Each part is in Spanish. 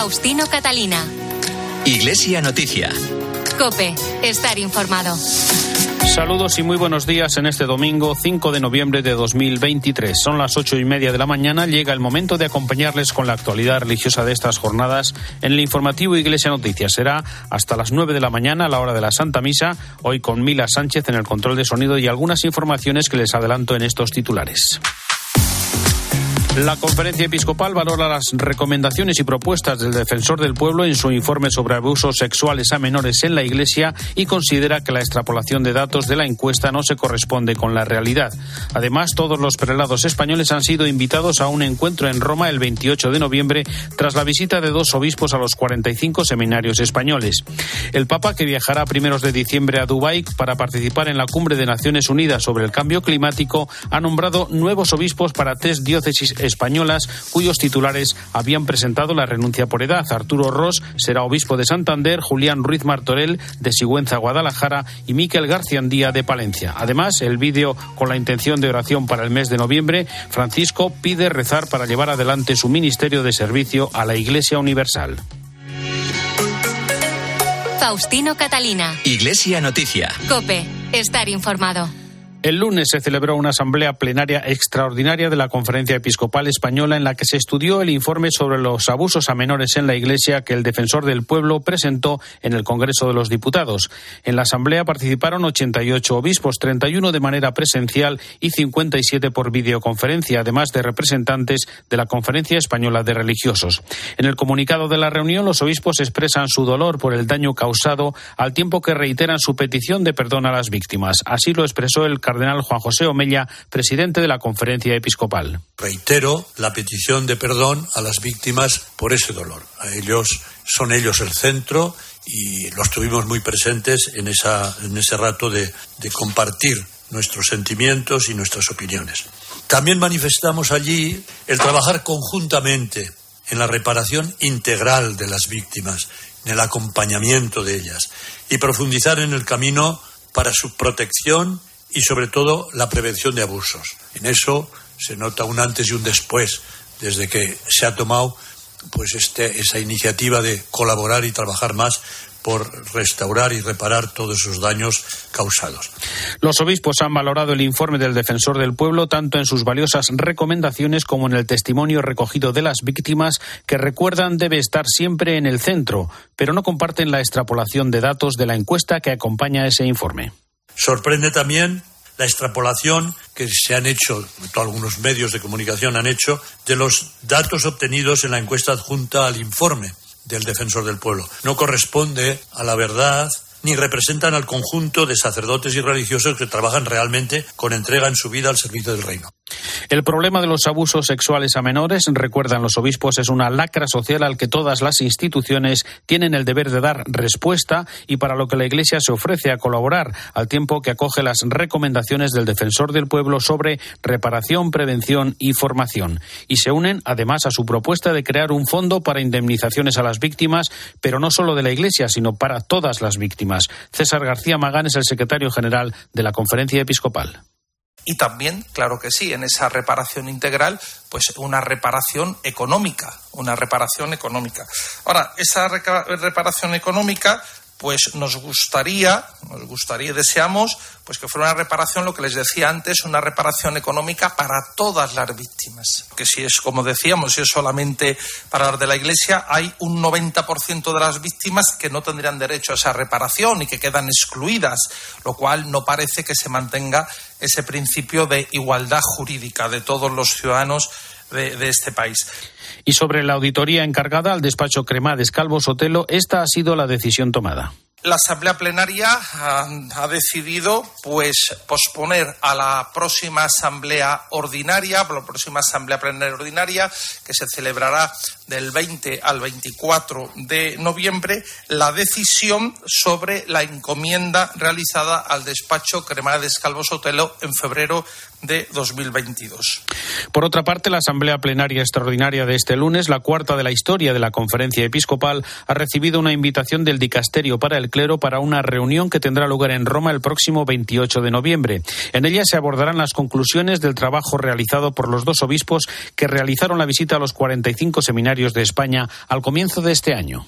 Faustino Catalina. Iglesia Noticia. Cope, estar informado. Saludos y muy buenos días en este domingo 5 de noviembre de 2023. Son las ocho y media de la mañana. Llega el momento de acompañarles con la actualidad religiosa de estas jornadas en el informativo Iglesia Noticias. Será hasta las 9 de la mañana a la hora de la Santa Misa. Hoy con Mila Sánchez en el control de sonido y algunas informaciones que les adelanto en estos titulares. La conferencia episcopal valora las recomendaciones y propuestas del defensor del pueblo en su informe sobre abusos sexuales a menores en la Iglesia y considera que la extrapolación de datos de la encuesta no se corresponde con la realidad. Además, todos los prelados españoles han sido invitados a un encuentro en Roma el 28 de noviembre tras la visita de dos obispos a los 45 seminarios españoles. El Papa, que viajará a primeros de diciembre a Dubái para participar en la Cumbre de Naciones Unidas sobre el Cambio Climático, ha nombrado nuevos obispos para tres diócesis españolas cuyos titulares habían presentado la renuncia por edad. Arturo Ross será obispo de Santander, Julián Ruiz Martorell de Sigüenza, Guadalajara y Miquel Garciandía de Palencia. Además, el vídeo con la intención de oración para el mes de noviembre, Francisco pide rezar para llevar adelante su ministerio de servicio a la Iglesia Universal. Faustino Catalina. Iglesia Noticia. Cope, estar informado. El lunes se celebró una asamblea plenaria extraordinaria de la Conferencia Episcopal Española en la que se estudió el informe sobre los abusos a menores en la Iglesia que el defensor del pueblo presentó en el Congreso de los Diputados. En la asamblea participaron 88 obispos, 31 de manera presencial y 57 por videoconferencia, además de representantes de la Conferencia Española de Religiosos. En el comunicado de la reunión, los obispos expresan su dolor por el daño causado al tiempo que reiteran su petición de perdón a las víctimas. Así lo expresó el cardenal Juan José Omella, presidente de la conferencia episcopal. Reitero la petición de perdón a las víctimas por ese dolor. A ellos son ellos el centro y los tuvimos muy presentes en, esa, en ese rato de, de compartir nuestros sentimientos y nuestras opiniones. También manifestamos allí el trabajar conjuntamente en la reparación integral de las víctimas, en el acompañamiento de ellas y profundizar en el camino para su protección y sobre todo la prevención de abusos. En eso se nota un antes y un después desde que se ha tomado pues este, esa iniciativa de colaborar y trabajar más por restaurar y reparar todos esos daños causados. Los obispos han valorado el informe del defensor del pueblo tanto en sus valiosas recomendaciones como en el testimonio recogido de las víctimas que recuerdan debe estar siempre en el centro, pero no comparten la extrapolación de datos de la encuesta que acompaña ese informe. Sorprende también la extrapolación que se han hecho, algunos medios de comunicación han hecho, de los datos obtenidos en la encuesta adjunta al informe del defensor del pueblo. No corresponde a la verdad ni representan al conjunto de sacerdotes y religiosos que trabajan realmente con entrega en su vida al servicio del reino. El problema de los abusos sexuales a menores, recuerdan los obispos, es una lacra social al que todas las instituciones tienen el deber de dar respuesta y para lo que la Iglesia se ofrece a colaborar, al tiempo que acoge las recomendaciones del defensor del pueblo sobre reparación, prevención y formación. Y se unen además a su propuesta de crear un fondo para indemnizaciones a las víctimas, pero no solo de la Iglesia, sino para todas las víctimas. César García Magán es el secretario general de la Conferencia Episcopal. Y también, claro que sí, en esa reparación integral, pues una reparación económica, una reparación económica. Ahora, esa reparación económica pues nos gustaría, nos gustaría, deseamos, pues que fuera una reparación, lo que les decía antes, una reparación económica para todas las víctimas. Que si es, como decíamos, si es solamente para las de la Iglesia, hay un 90% de las víctimas que no tendrían derecho a esa reparación y que quedan excluidas, lo cual no parece que se mantenga ese principio de igualdad jurídica de todos los ciudadanos de, de este país. Y sobre la auditoría encargada al despacho Cremades Calvo Sotelo, esta ha sido la decisión tomada. La Asamblea Plenaria ha, ha, decidido pues posponer a la próxima Asamblea Ordinaria, a la próxima Asamblea Plenaria Ordinaria, que se celebrará del 20 al 24 de noviembre, la decisión sobre la encomienda realizada al despacho Cremades Calvo Sotelo en febrero de 2022. Por otra parte, la Asamblea Plenaria Extraordinaria de este lunes, la cuarta de la historia de la Conferencia Episcopal, ha recibido una invitación del Dicasterio para el Clero para una reunión que tendrá lugar en Roma el próximo 28 de noviembre. En ella se abordarán las conclusiones del trabajo realizado por los dos obispos que realizaron la visita a los 45 seminarios de España al comienzo de este año.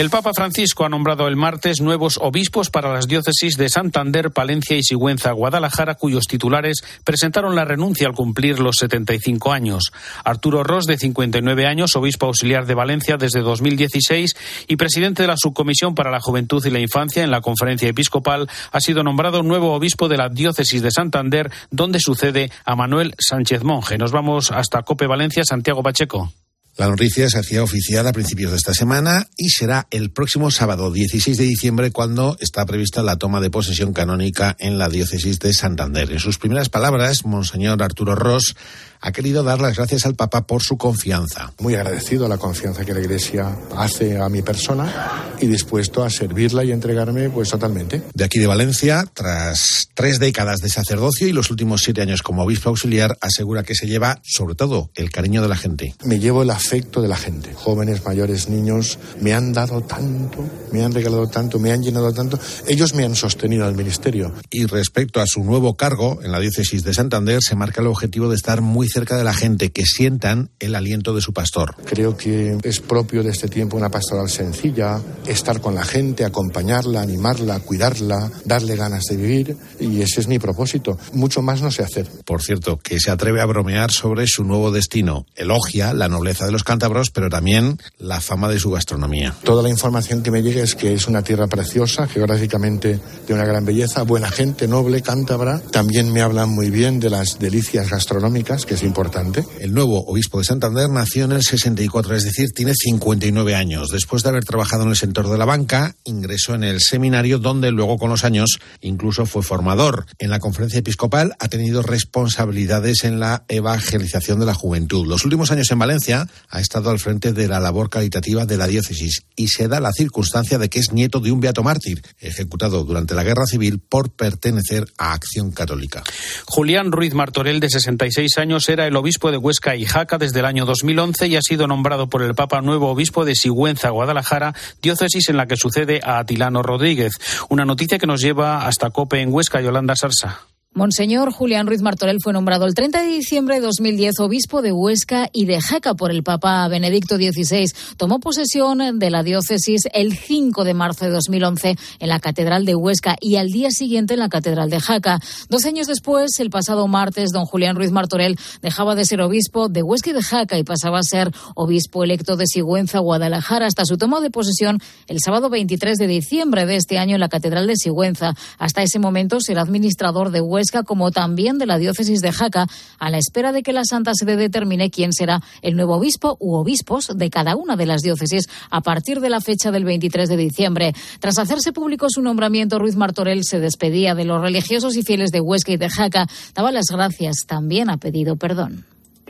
El Papa Francisco ha nombrado el martes nuevos obispos para las diócesis de Santander, Palencia y Sigüenza, Guadalajara, cuyos titulares presentaron la renuncia al cumplir los 75 años. Arturo Ross, de 59 años, obispo auxiliar de Valencia desde 2016 y presidente de la Subcomisión para la Juventud y la Infancia en la Conferencia Episcopal, ha sido nombrado nuevo obispo de la diócesis de Santander, donde sucede a Manuel Sánchez Monje. Nos vamos hasta Cope Valencia, Santiago Pacheco. La noticia se hacía oficial a principios de esta semana y será el próximo sábado 16 de diciembre cuando está prevista la toma de posesión canónica en la diócesis de Santander. En sus primeras palabras, Monseñor Arturo Ross ha querido dar las gracias al Papa por su confianza. Muy agradecido a la confianza que la Iglesia hace a mi persona y dispuesto a servirla y entregarme pues totalmente. De aquí de Valencia, tras tres décadas de sacerdocio y los últimos siete años como obispo auxiliar, asegura que se lleva sobre todo el cariño de la gente. Me llevo el afecto de la gente. Jóvenes, mayores, niños, me han dado tanto, me han regalado tanto, me han llenado tanto. Ellos me han sostenido al ministerio. Y respecto a su nuevo cargo en la diócesis de Santander, se marca el objetivo de estar muy cerca de la gente, que sientan el aliento de su pastor. Creo que es propio de este tiempo una pastoral sencilla, estar con la gente, acompañarla, animarla, cuidarla, darle ganas de vivir y ese es mi propósito. Mucho más no sé hacer. Por cierto, que se atreve a bromear sobre su nuevo destino. Elogia la nobleza de los cántabros, pero también la fama de su gastronomía. Toda la información que me llega es que es una tierra preciosa, geográficamente de una gran belleza, buena gente, noble, cántabra. También me hablan muy bien de las delicias gastronómicas, que es importante. El nuevo obispo de Santander nació en el 64, es decir, tiene 59 años. Después de haber trabajado en el sector de la banca, ingresó en el seminario donde luego con los años incluso fue formador. En la conferencia episcopal ha tenido responsabilidades en la evangelización de la juventud. Los últimos años en Valencia ha estado al frente de la labor caritativa de la diócesis y se da la circunstancia de que es nieto de un beato mártir, ejecutado durante la Guerra Civil por pertenecer a Acción Católica. Julián Ruiz Martorell, de 66 años, era el obispo de Huesca y Jaca desde el año 2011 y ha sido nombrado por el Papa nuevo obispo de Sigüenza, Guadalajara, diócesis en la que sucede a Atilano Rodríguez. Una noticia que nos lleva hasta Cope en Huesca, Yolanda Sarsa. Monseñor Julián Ruiz Martorell fue nombrado el 30 de diciembre de 2010 obispo de Huesca y de Jaca por el Papa Benedicto XVI. Tomó posesión de la diócesis el 5 de marzo de 2011 en la Catedral de Huesca y al día siguiente en la Catedral de Jaca. Dos años después, el pasado martes, don Julián Ruiz Martorell dejaba de ser obispo de Huesca y de Jaca y pasaba a ser obispo electo de Sigüenza, Guadalajara, hasta su toma de posesión el sábado 23 de diciembre de este año en la Catedral de Sigüenza. Hasta ese momento será administrador de Huesca como también de la diócesis de Jaca, a la espera de que la Santa Sede determine quién será el nuevo obispo u obispos de cada una de las diócesis a partir de la fecha del 23 de diciembre. Tras hacerse público su nombramiento, Ruiz Martorell se despedía de los religiosos y fieles de Huesca y de Jaca. Daba las gracias, también ha pedido perdón.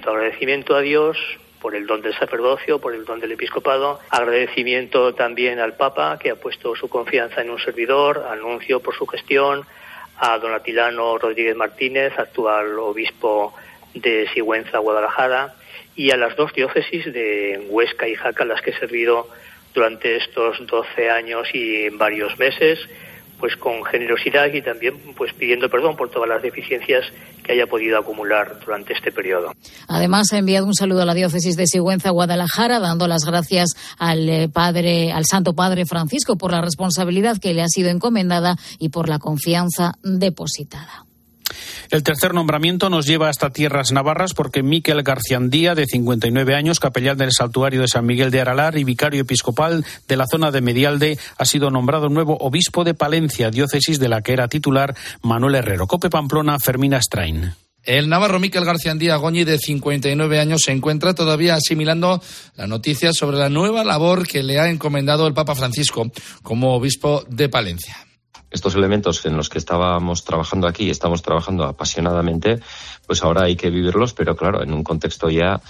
Agradecimiento a Dios por el don del sacerdocio, por el don del episcopado. Agradecimiento también al Papa, que ha puesto su confianza en un servidor, anuncio por su gestión, a don Atilano Rodríguez Martínez, actual obispo de Sigüenza, Guadalajara, y a las dos diócesis de Huesca y Jaca, las que he servido durante estos 12 años y varios meses, pues con generosidad y también pues pidiendo perdón por todas las deficiencias que haya podido acumular durante este periodo. Además ha enviado un saludo a la diócesis de Sigüenza Guadalajara dando las gracias al eh, padre al Santo Padre Francisco por la responsabilidad que le ha sido encomendada y por la confianza depositada. El tercer nombramiento nos lleva hasta tierras navarras porque Miquel Garciandía, de 59 años, capellán del Saltuario de San Miguel de Aralar y vicario episcopal de la zona de Medialde, ha sido nombrado nuevo obispo de Palencia, diócesis de la que era titular Manuel Herrero. Cope Pamplona, Fermina Strain. El navarro Miquel Garciandía Goñi, de 59 años, se encuentra todavía asimilando la noticia sobre la nueva labor que le ha encomendado el Papa Francisco como obispo de Palencia estos elementos en los que estábamos trabajando aquí estamos trabajando apasionadamente, pues ahora hay que vivirlos, pero claro, en un contexto ya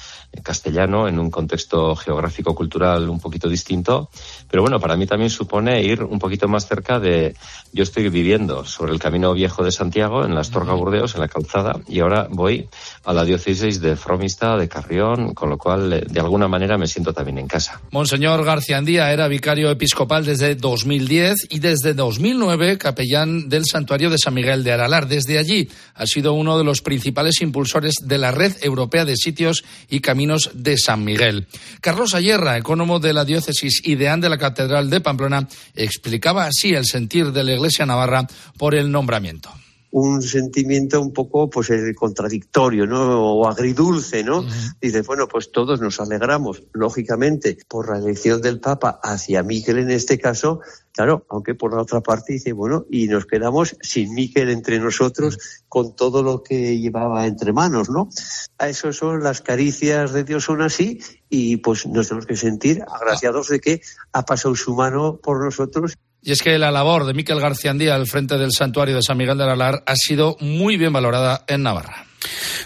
castellano, en un contexto geográfico cultural un poquito distinto. Pero bueno, para mí también supone ir un poquito más cerca de. Yo estoy viviendo sobre el camino viejo de Santiago, en la Astorga Burdeos, en la calzada, y ahora voy a la diócesis de Fromista, de Carrión, con lo cual eh, de alguna manera me siento también en casa. Monseñor García Andía era vicario episcopal desde 2010 y desde 2009 fue capellán del santuario de San Miguel de Aralar. Desde allí ha sido uno de los principales impulsores de la Red Europea de Sitios y Caminos de San Miguel. Carlos Ayerra, ecónomo de la diócesis y deán de la Catedral de Pamplona, explicaba así el sentir de la Iglesia Navarra por el nombramiento un sentimiento un poco pues contradictorio, ¿no? O agridulce, ¿no? Dice, bueno, pues todos nos alegramos, lógicamente, por la elección del Papa hacia Miquel en este caso, claro, aunque por la otra parte dice, bueno, y nos quedamos sin Miquel entre nosotros con todo lo que llevaba entre manos, ¿no? A eso son las caricias de Dios son así y pues nos tenemos que sentir agraciados de que ha pasado su mano por nosotros. Y es que la labor de Miquel García Andía al frente del santuario de San Miguel de Aralar ha sido muy bien valorada en Navarra.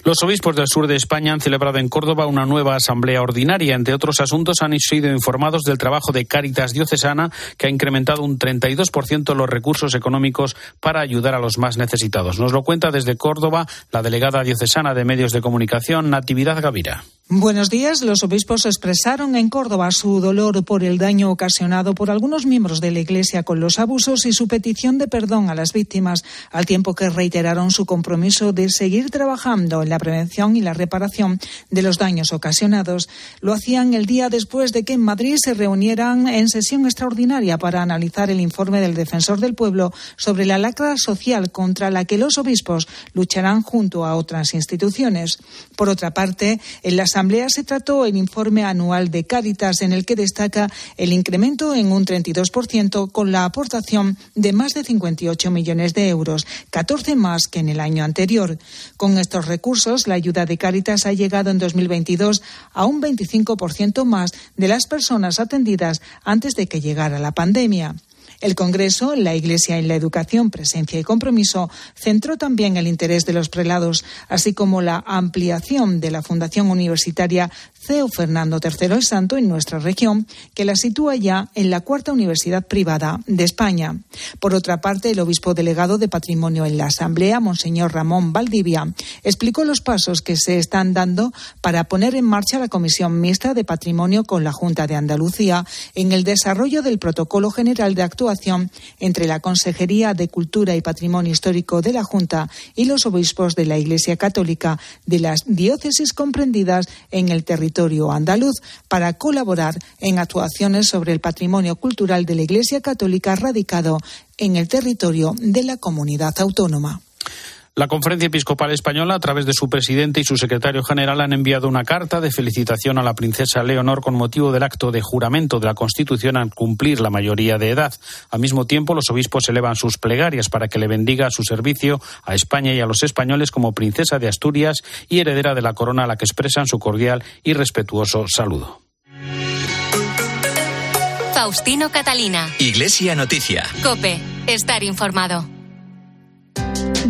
Los obispos del sur de España han celebrado en Córdoba una nueva asamblea ordinaria. Entre otros asuntos, han sido informados del trabajo de Cáritas Diocesana, que ha incrementado un 32% los recursos económicos para ayudar a los más necesitados. Nos lo cuenta desde Córdoba la delegada diocesana de Medios de Comunicación, Natividad Gavira. Buenos días. Los obispos expresaron en Córdoba su dolor por el daño ocasionado por algunos miembros de la Iglesia con los abusos y su petición de perdón a las víctimas, al tiempo que reiteraron su compromiso de seguir trabajando en la prevención y la reparación de los daños ocasionados. Lo hacían el día después de que en Madrid se reunieran en sesión extraordinaria para analizar el informe del Defensor del Pueblo sobre la lacra social contra la que los obispos lucharán junto a otras instituciones. Por otra parte, en las Asamblea se trató el informe anual de Cáritas, en el que destaca el incremento en un 32% con la aportación de más de 58 millones de euros, 14 más que en el año anterior. Con estos recursos, la ayuda de Cáritas ha llegado en 2022 a un 25% más de las personas atendidas antes de que llegara la pandemia. El Congreso, la Iglesia en la educación, presencia y compromiso, centró también el interés de los prelados, así como la ampliación de la Fundación Universitaria CEO Fernando III el Santo en nuestra región, que la sitúa ya en la cuarta universidad privada de España. Por otra parte, el obispo delegado de Patrimonio en la Asamblea, Monseñor Ramón Valdivia, explicó los pasos que se están dando para poner en marcha la Comisión Mixta de Patrimonio con la Junta de Andalucía en el desarrollo del Protocolo General de Actuación entre la Consejería de Cultura y Patrimonio Histórico de la Junta y los obispos de la Iglesia Católica de las diócesis comprendidas en el territorio andaluz para colaborar en actuaciones sobre el patrimonio cultural de la Iglesia Católica radicado en el territorio de la comunidad autónoma. La Conferencia Episcopal Española, a través de su presidente y su secretario general, han enviado una carta de felicitación a la princesa Leonor con motivo del acto de juramento de la Constitución al cumplir la mayoría de edad. Al mismo tiempo, los obispos elevan sus plegarias para que le bendiga su servicio a España y a los españoles como princesa de Asturias y heredera de la corona a la que expresan su cordial y respetuoso saludo. Faustino Catalina. Iglesia Noticia. Cope. Estar informado.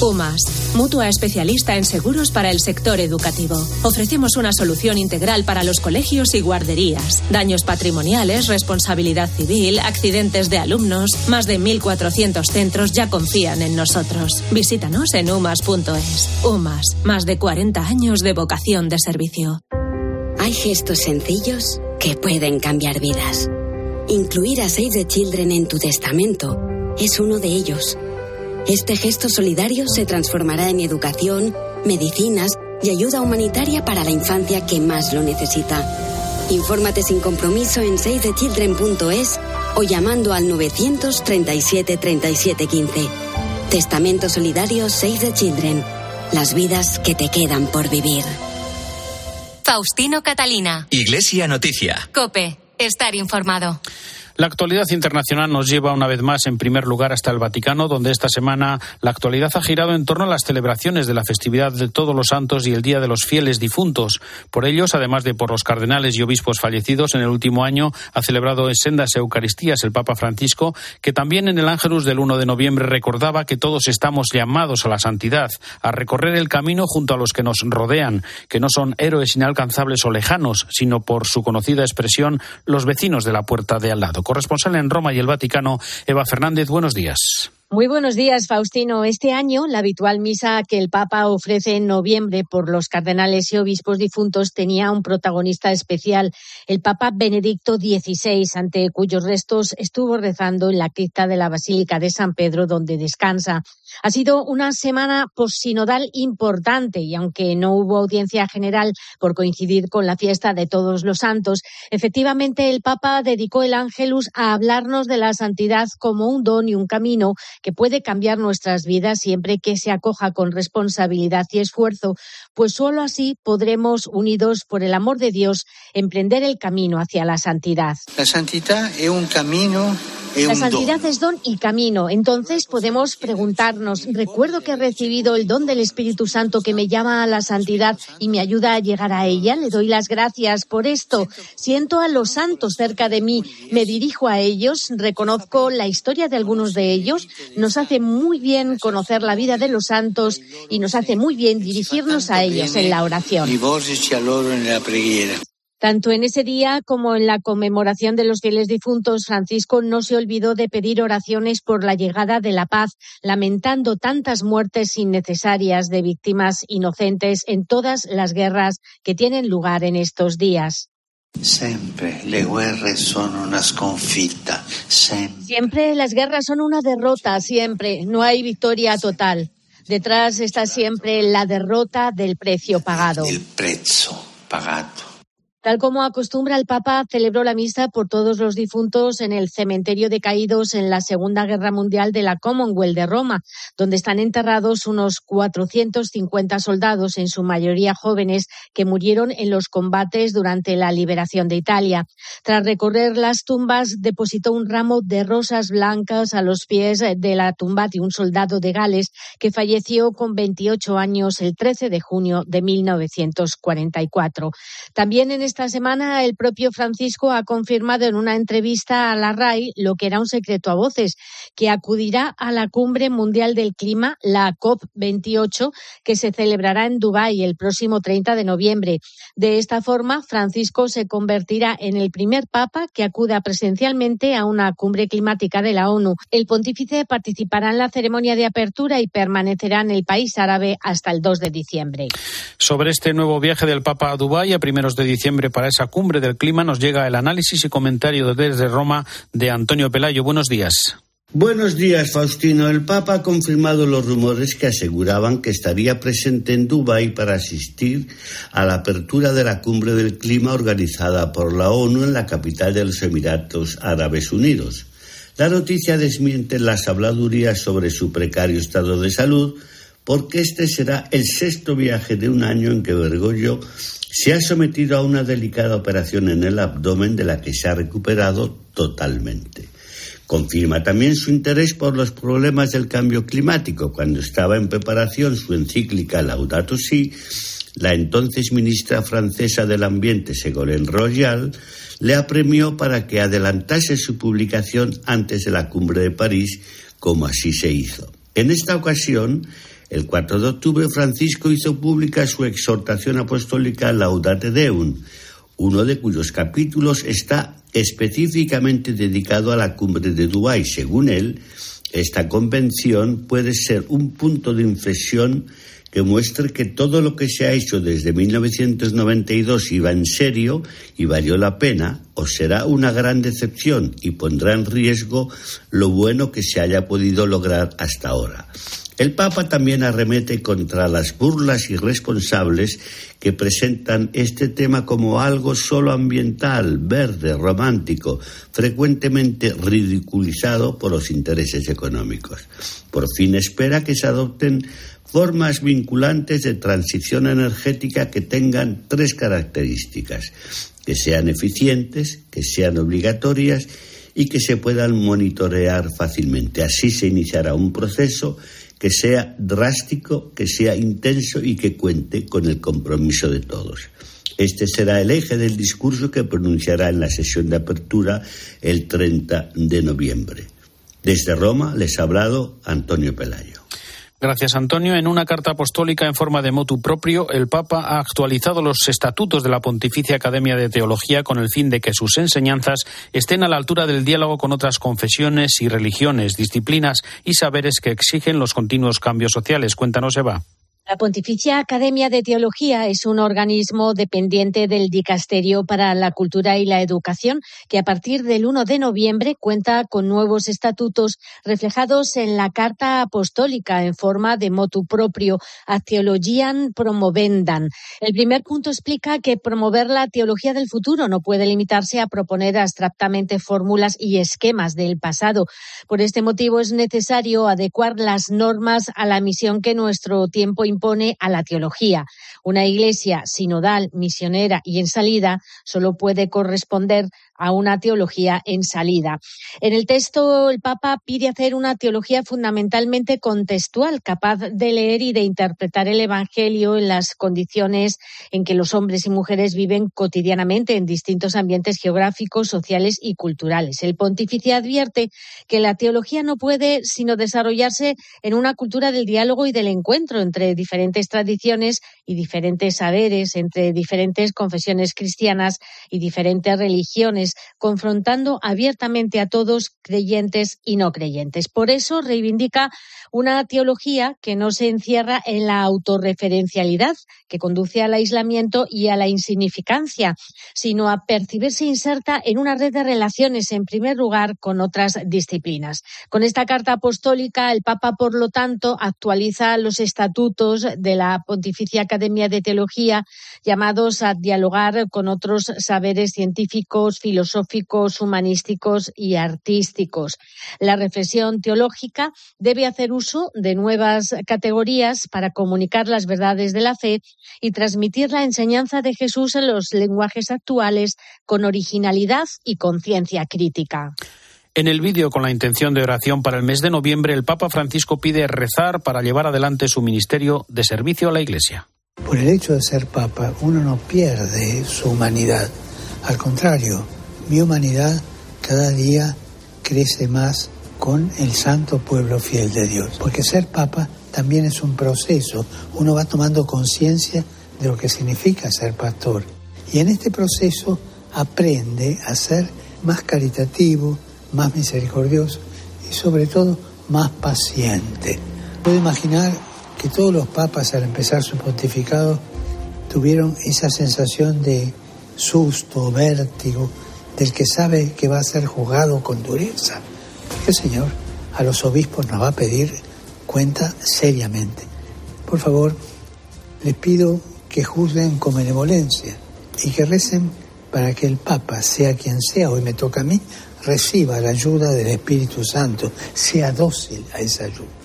UMAS, mutua especialista en seguros para el sector educativo. Ofrecemos una solución integral para los colegios y guarderías. Daños patrimoniales, responsabilidad civil, accidentes de alumnos. Más de 1.400 centros ya confían en nosotros. Visítanos en umas.es. UMAS, más de 40 años de vocación de servicio. Hay gestos sencillos que pueden cambiar vidas. Incluir a Save the Children en tu testamento es uno de ellos. Este gesto solidario se transformará en educación, medicinas y ayuda humanitaria para la infancia que más lo necesita. Infórmate sin compromiso en savethechildren.es o llamando al 937 37 15. Testamento Solidario Save the Children. Las vidas que te quedan por vivir. Faustino Catalina. Iglesia Noticia. Cope. Estar informado. La actualidad internacional nos lleva una vez más en primer lugar hasta el Vaticano, donde esta semana la actualidad ha girado en torno a las celebraciones de la festividad de todos los santos y el Día de los Fieles Difuntos. Por ellos, además de por los cardenales y obispos fallecidos en el último año, ha celebrado en sendas Eucaristías el Papa Francisco, que también en el Ángelus del 1 de noviembre recordaba que todos estamos llamados a la santidad, a recorrer el camino junto a los que nos rodean, que no son héroes inalcanzables o lejanos, sino por su conocida expresión, los vecinos de la puerta de al lado corresponsal en Roma y el Vaticano, Eva Fernández. Buenos días. Muy buenos días, Faustino. Este año, la habitual misa que el Papa ofrece en noviembre por los cardenales y obispos difuntos tenía un protagonista especial, el Papa Benedicto XVI, ante cuyos restos estuvo rezando en la cripta de la Basílica de San Pedro, donde descansa. Ha sido una semana posinodal importante y aunque no hubo audiencia general por coincidir con la fiesta de todos los santos, efectivamente el Papa dedicó el Ángelus a hablarnos de la santidad como un don y un camino que puede cambiar nuestras vidas siempre que se acoja con responsabilidad y esfuerzo, pues solo así podremos, unidos por el amor de Dios, emprender el camino hacia la santidad. La santidad es un camino la santidad es don y camino. Entonces podemos preguntarnos, ¿recuerdo que he recibido el don del Espíritu Santo que me llama a la santidad y me ayuda a llegar a ella? Le doy las gracias por esto. Siento a los santos cerca de mí, me dirijo a ellos, reconozco la historia de algunos de ellos. Nos hace muy bien conocer la vida de los santos y nos hace muy bien dirigirnos a ellos en la oración. Tanto en ese día como en la conmemoración de los fieles difuntos, Francisco no se olvidó de pedir oraciones por la llegada de la paz, lamentando tantas muertes innecesarias de víctimas inocentes en todas las guerras que tienen lugar en estos días. Siempre le son una Siempre las guerras son una derrota, siempre. No hay victoria total. Detrás está siempre la derrota del precio pagado. El precio pagado. Tal como acostumbra el Papa, celebró la misa por todos los difuntos en el cementerio de caídos en la Segunda Guerra Mundial de la Commonwealth de Roma, donde están enterrados unos 450 soldados, en su mayoría jóvenes, que murieron en los combates durante la liberación de Italia. Tras recorrer las tumbas, depositó un ramo de rosas blancas a los pies de la tumba de un soldado de Gales que falleció con 28 años el 13 de junio de 1944. También en esta semana el propio Francisco ha confirmado en una entrevista a la RAI lo que era un secreto a voces, que acudirá a la Cumbre Mundial del Clima, la COP28, que se celebrará en Dubái el próximo 30 de noviembre. De esta forma, Francisco se convertirá en el primer papa que acuda presencialmente a una cumbre climática de la ONU. El pontífice participará en la ceremonia de apertura y permanecerá en el país árabe hasta el 2 de diciembre. Sobre este nuevo viaje del Papa a Dubái a primeros de diciembre, para esa cumbre del clima nos llega el análisis y comentario desde Roma de Antonio Pelayo. Buenos días. Buenos días, Faustino. El Papa ha confirmado los rumores que aseguraban que estaría presente en Dubái para asistir a la apertura de la cumbre del clima organizada por la ONU en la capital de los Emiratos Árabes Unidos. La noticia desmiente las habladurías sobre su precario estado de salud, porque este será el sexto viaje de un año en que Bergoglio se ha sometido a una delicada operación en el abdomen de la que se ha recuperado totalmente. Confirma también su interés por los problemas del cambio climático. Cuando estaba en preparación su encíclica Laudato Si, la entonces ministra francesa del Ambiente, Ségolène Royal, le apremió para que adelantase su publicación antes de la cumbre de París, como así se hizo. En esta ocasión, el 4 de octubre, Francisco hizo pública su exhortación apostólica Laudate Deum, uno de cuyos capítulos está específicamente dedicado a la cumbre de Dubái. Según él, esta convención puede ser un punto de inflexión que muestre que todo lo que se ha hecho desde 1992 iba en serio y valió la pena, o será una gran decepción y pondrá en riesgo lo bueno que se haya podido lograr hasta ahora. El Papa también arremete contra las burlas irresponsables que presentan este tema como algo solo ambiental, verde, romántico, frecuentemente ridiculizado por los intereses económicos. Por fin espera que se adopten formas vinculantes de transición energética que tengan tres características, que sean eficientes, que sean obligatorias y que se puedan monitorear fácilmente. Así se iniciará un proceso que sea drástico, que sea intenso y que cuente con el compromiso de todos. Este será el eje del discurso que pronunciará en la sesión de apertura el 30 de noviembre. Desde Roma les ha hablado Antonio Pelayo. Gracias, Antonio. En una carta apostólica en forma de motu propio, el Papa ha actualizado los estatutos de la Pontificia Academia de Teología con el fin de que sus enseñanzas estén a la altura del diálogo con otras confesiones y religiones, disciplinas y saberes que exigen los continuos cambios sociales. Cuéntanos, Eva. La Pontificia Academia de Teología es un organismo dependiente del Dicasterio para la Cultura y la Educación que a partir del 1 de noviembre cuenta con nuevos estatutos reflejados en la Carta Apostólica en forma de motu propio a Theologian Promovendan. El primer punto explica que promover la teología del futuro no puede limitarse a proponer abstractamente fórmulas y esquemas del pasado. Por este motivo es necesario adecuar las normas a la misión que nuestro tiempo impone a la teología. Una iglesia sinodal, misionera y en salida solo puede corresponder a una teología en salida. En el texto, el Papa pide hacer una teología fundamentalmente contextual, capaz de leer y de interpretar el Evangelio en las condiciones en que los hombres y mujeres viven cotidianamente en distintos ambientes geográficos, sociales y culturales. El pontífice advierte que la teología no puede sino desarrollarse en una cultura del diálogo y del encuentro entre diferentes tradiciones y diferentes saberes, entre diferentes confesiones cristianas y diferentes religiones confrontando abiertamente a todos, creyentes y no creyentes. Por eso reivindica una teología que no se encierra en la autorreferencialidad, que conduce al aislamiento y a la insignificancia, sino a percibirse inserta en una red de relaciones, en primer lugar, con otras disciplinas. Con esta carta apostólica, el Papa, por lo tanto, actualiza los estatutos de la Pontificia Academia de Teología, llamados a dialogar con otros saberes científicos, filosóficos, humanísticos y artísticos. La reflexión teológica debe hacer uso de nuevas categorías para comunicar las verdades de la fe y transmitir la enseñanza de Jesús en los lenguajes actuales con originalidad y conciencia crítica. En el vídeo con la intención de oración para el mes de noviembre, el Papa Francisco pide rezar para llevar adelante su ministerio de servicio a la Iglesia. Por el hecho de ser Papa, uno no pierde su humanidad. Al contrario, mi humanidad cada día crece más con el santo pueblo fiel de Dios. Porque ser papa también es un proceso. Uno va tomando conciencia de lo que significa ser pastor. Y en este proceso aprende a ser más caritativo, más misericordioso y sobre todo más paciente. Puedo imaginar que todos los papas al empezar su pontificado tuvieron esa sensación de susto, vértigo, del que sabe que va a ser juzgado con dureza. El Señor a los obispos nos va a pedir cuenta seriamente. Por favor, les pido que juzguen con benevolencia y que recen para que el Papa, sea quien sea, hoy me toca a mí, reciba la ayuda del Espíritu Santo, sea dócil a esa ayuda.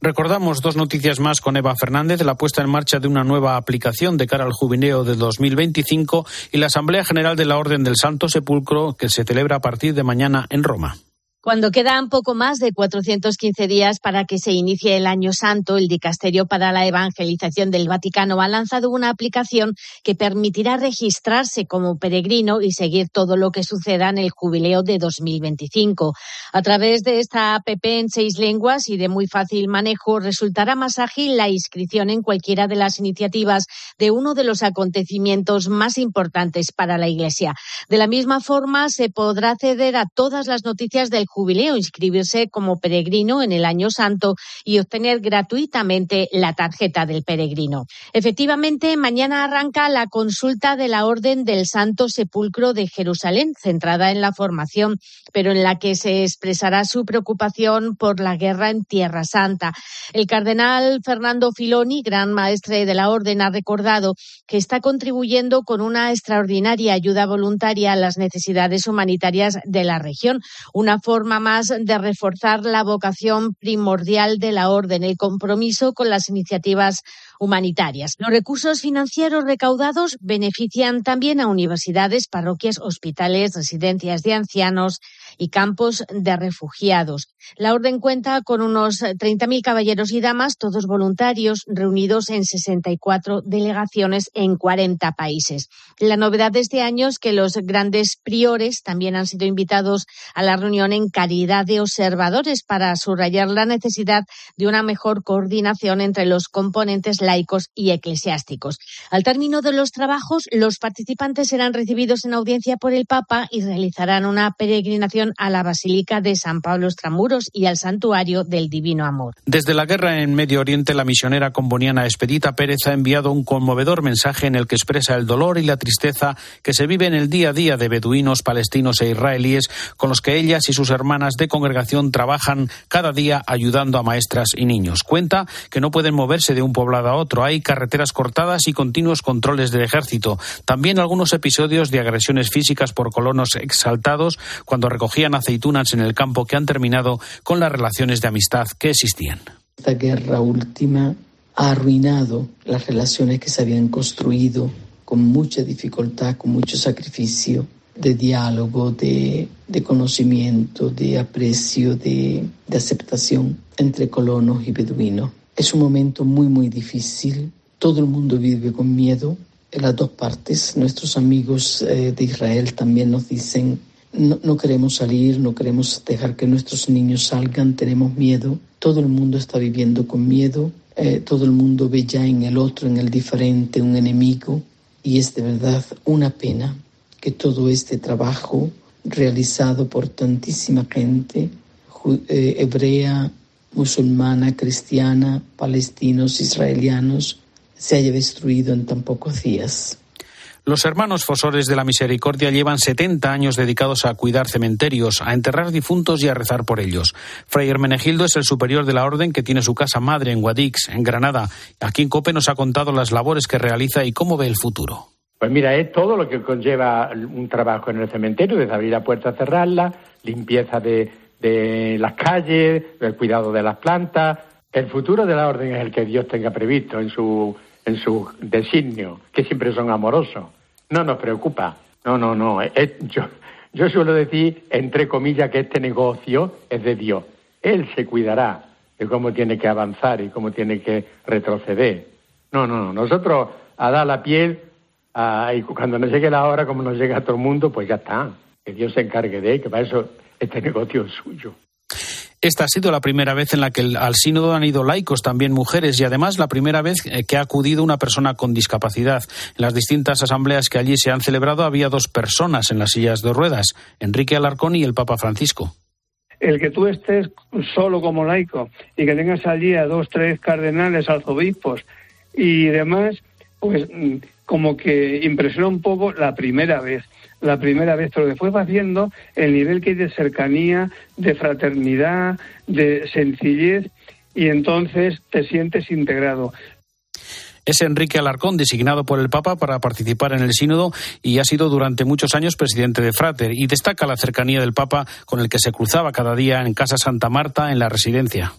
Recordamos dos noticias más con Eva Fernández, la puesta en marcha de una nueva aplicación de cara al jubileo de 2025 y la Asamblea General de la Orden del Santo Sepulcro que se celebra a partir de mañana en Roma. Cuando quedan poco más de 415 días para que se inicie el Año Santo, el Dicasterio para la Evangelización del Vaticano ha lanzado una aplicación que permitirá registrarse como peregrino y seguir todo lo que suceda en el jubileo de 2025. A través de esta app en seis lenguas y de muy fácil manejo, resultará más ágil la inscripción en cualquiera de las iniciativas de uno de los acontecimientos más importantes para la Iglesia. De la misma forma, se podrá acceder a todas las noticias del jubileo, inscribirse como peregrino en el año santo y obtener gratuitamente la tarjeta del peregrino. Efectivamente, mañana arranca la consulta de la Orden del Santo Sepulcro de Jerusalén, centrada en la formación, pero en la que se expresará su preocupación por la guerra en Tierra Santa. El cardenal Fernando Filoni, gran maestre de la Orden, ha recordado que está contribuyendo con una extraordinaria ayuda voluntaria a las necesidades humanitarias de la región, una forma forma más de reforzar la vocación primordial de la Orden, el compromiso con las iniciativas humanitarias. Los recursos financieros recaudados benefician también a universidades, parroquias, hospitales, residencias de ancianos y campos de refugiados. La orden cuenta con unos 30.000 caballeros y damas, todos voluntarios, reunidos en 64 delegaciones en 40 países. La novedad de este año es que los grandes priores también han sido invitados a la reunión en calidad de observadores para subrayar la necesidad de una mejor coordinación entre los componentes laicos y eclesiásticos. Al término de los trabajos, los participantes serán recibidos en audiencia por el Papa y realizarán una peregrinación a la Basílica de San Pablo Extramuros y al Santuario del Divino Amor. Desde la guerra en Medio Oriente, la misionera comboniana Expedita Pérez ha enviado un conmovedor mensaje en el que expresa el dolor y la tristeza que se vive en el día a día de beduinos, palestinos e israelíes con los que ellas y sus hermanas de congregación trabajan cada día ayudando a maestras y niños. Cuenta que no pueden moverse de un poblado a otro. Hay carreteras cortadas y continuos controles del ejército. También algunos episodios de agresiones físicas por colonos exaltados cuando recogían aceitunas en el campo que han terminado con las relaciones de amistad que existían. Esta guerra última ha arruinado las relaciones que se habían construido con mucha dificultad, con mucho sacrificio de diálogo, de, conocimiento, de aprecio, de, de aceptación entre colonos y beduinos. Es un momento muy, muy difícil. Todo el mundo vive con miedo en las dos partes. Nuestros amigos eh, de Israel también nos dicen, no, queremos salir, no queremos dejar que nuestros niños salgan, tenemos miedo. Todo el mundo está viviendo con miedo. Eh, todo el mundo ve ya en el otro, en el diferente, un enemigo. Y es de verdad una pena que todo este trabajo realizado por tantísima gente, eh, hebrea, musulmana, cristiana, palestinos, israelianos, se haya destruido en tan pocos días. Los hermanos Fosores de la Misericordia llevan 70 años dedicados a cuidar cementerios, a enterrar difuntos y a rezar por ellos. Fray Hermenegildo es el superior de la orden que tiene su casa madre en Guadix, en Granada. Aquí en COPE nos ha contado las labores que realiza y cómo ve el futuro. Pues mira, es todo lo que conlleva un trabajo en el cementerio, desde abrir la puerta, cerrarla, limpieza de, de las calles, el cuidado de las plantas. El futuro de la orden es el que Dios tenga previsto en su, en su designio, que siempre son amorosos. No nos preocupa. No, no, no. yo, yo suelo decir, entre comillas, que este negocio es de Dios. Él se cuidará de cómo tiene que avanzar y cómo tiene que retroceder. No, no, no. Nosotros a dar la piel y cuando nos llegue la hora, como nos llega a todo el mundo, pues ya está. Que Dios se encargue de él, que para eso este negocio es suyo. Esta ha sido la primera vez en la que al sínodo han ido laicos, también mujeres, y además la primera vez eh, que ha acudido una persona con discapacidad. En las distintas asambleas que allí se han celebrado había dos personas en las sillas de ruedas, Enrique Alarcón y el Papa Francisco. El que tú estés solo como laico y que tengas allí a dos, tres cardenales, arzobispos y demás, pues mm, como que impresiona un poco la primera vez la primera vez, pero después va haciendo el nivel que hay de cercanía, de fraternidad, de sencillez, y entonces te sientes integrado. Es Enrique Alarcón, designado por el Papa para participar en el sínodo y ha sido durante muchos años presidente de Frater y destaca la cercanía del Papa con el que se cruzaba cada día en Casa Santa Marta en la residencia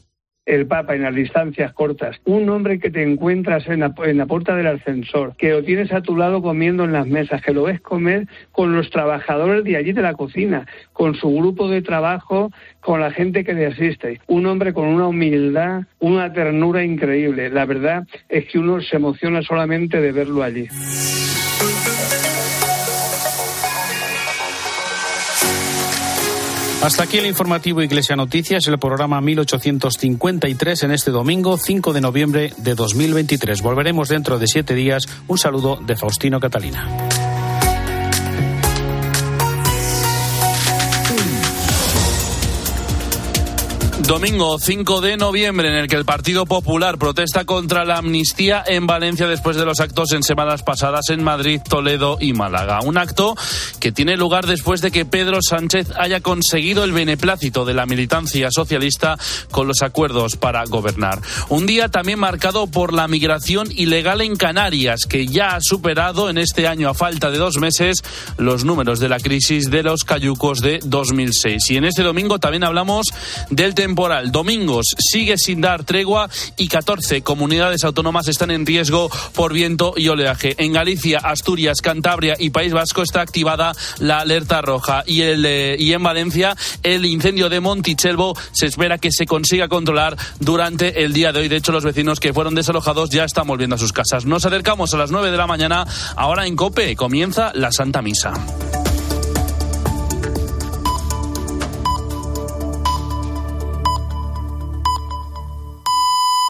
el Papa en las distancias cortas, un hombre que te encuentras en la, puerta del ascensor, que lo tienes a tu lado comiendo en las mesas, que lo ves comer con los trabajadores de allí de la cocina, con su grupo de trabajo, con la gente que le asiste. Un hombre con una humildad, una ternura increíble. La verdad es que uno se emociona solamente de verlo allí. Hasta aquí el informativo Iglesia Noticias, el programa 1853 en este domingo 5 de noviembre de 2023. Volveremos dentro de siete días. Un saludo de Faustino Catalina. Domingo 5 de noviembre en el que el Partido Popular protesta contra la amnistía en Valencia después de los actos en semanas pasadas en Madrid, Toledo y Málaga. Un acto que tiene lugar después de que Pedro Sánchez haya conseguido el beneplácito de la militancia socialista con los acuerdos para gobernar. Un día también marcado por la migración ilegal en Canarias, que ya ha superado en este año a falta de dos meses los números de la crisis de los cayucos de 2006. Y en este domingo también hablamos del temporal temporal. Domingos sigue sin dar tregua y 14 comunidades autónomas están en riesgo por viento y oleaje. En Galicia, Asturias, Cantabria y País Vasco está activada la alerta roja y, el, eh, y en Valencia el incendio de Montichelvo se espera que se consiga controlar durante el día de hoy. De hecho, los vecinos que fueron desalojados ya están volviendo a sus casas. Nos acercamos a las 9 de la mañana. Ahora en Cope comienza la Santa Misa.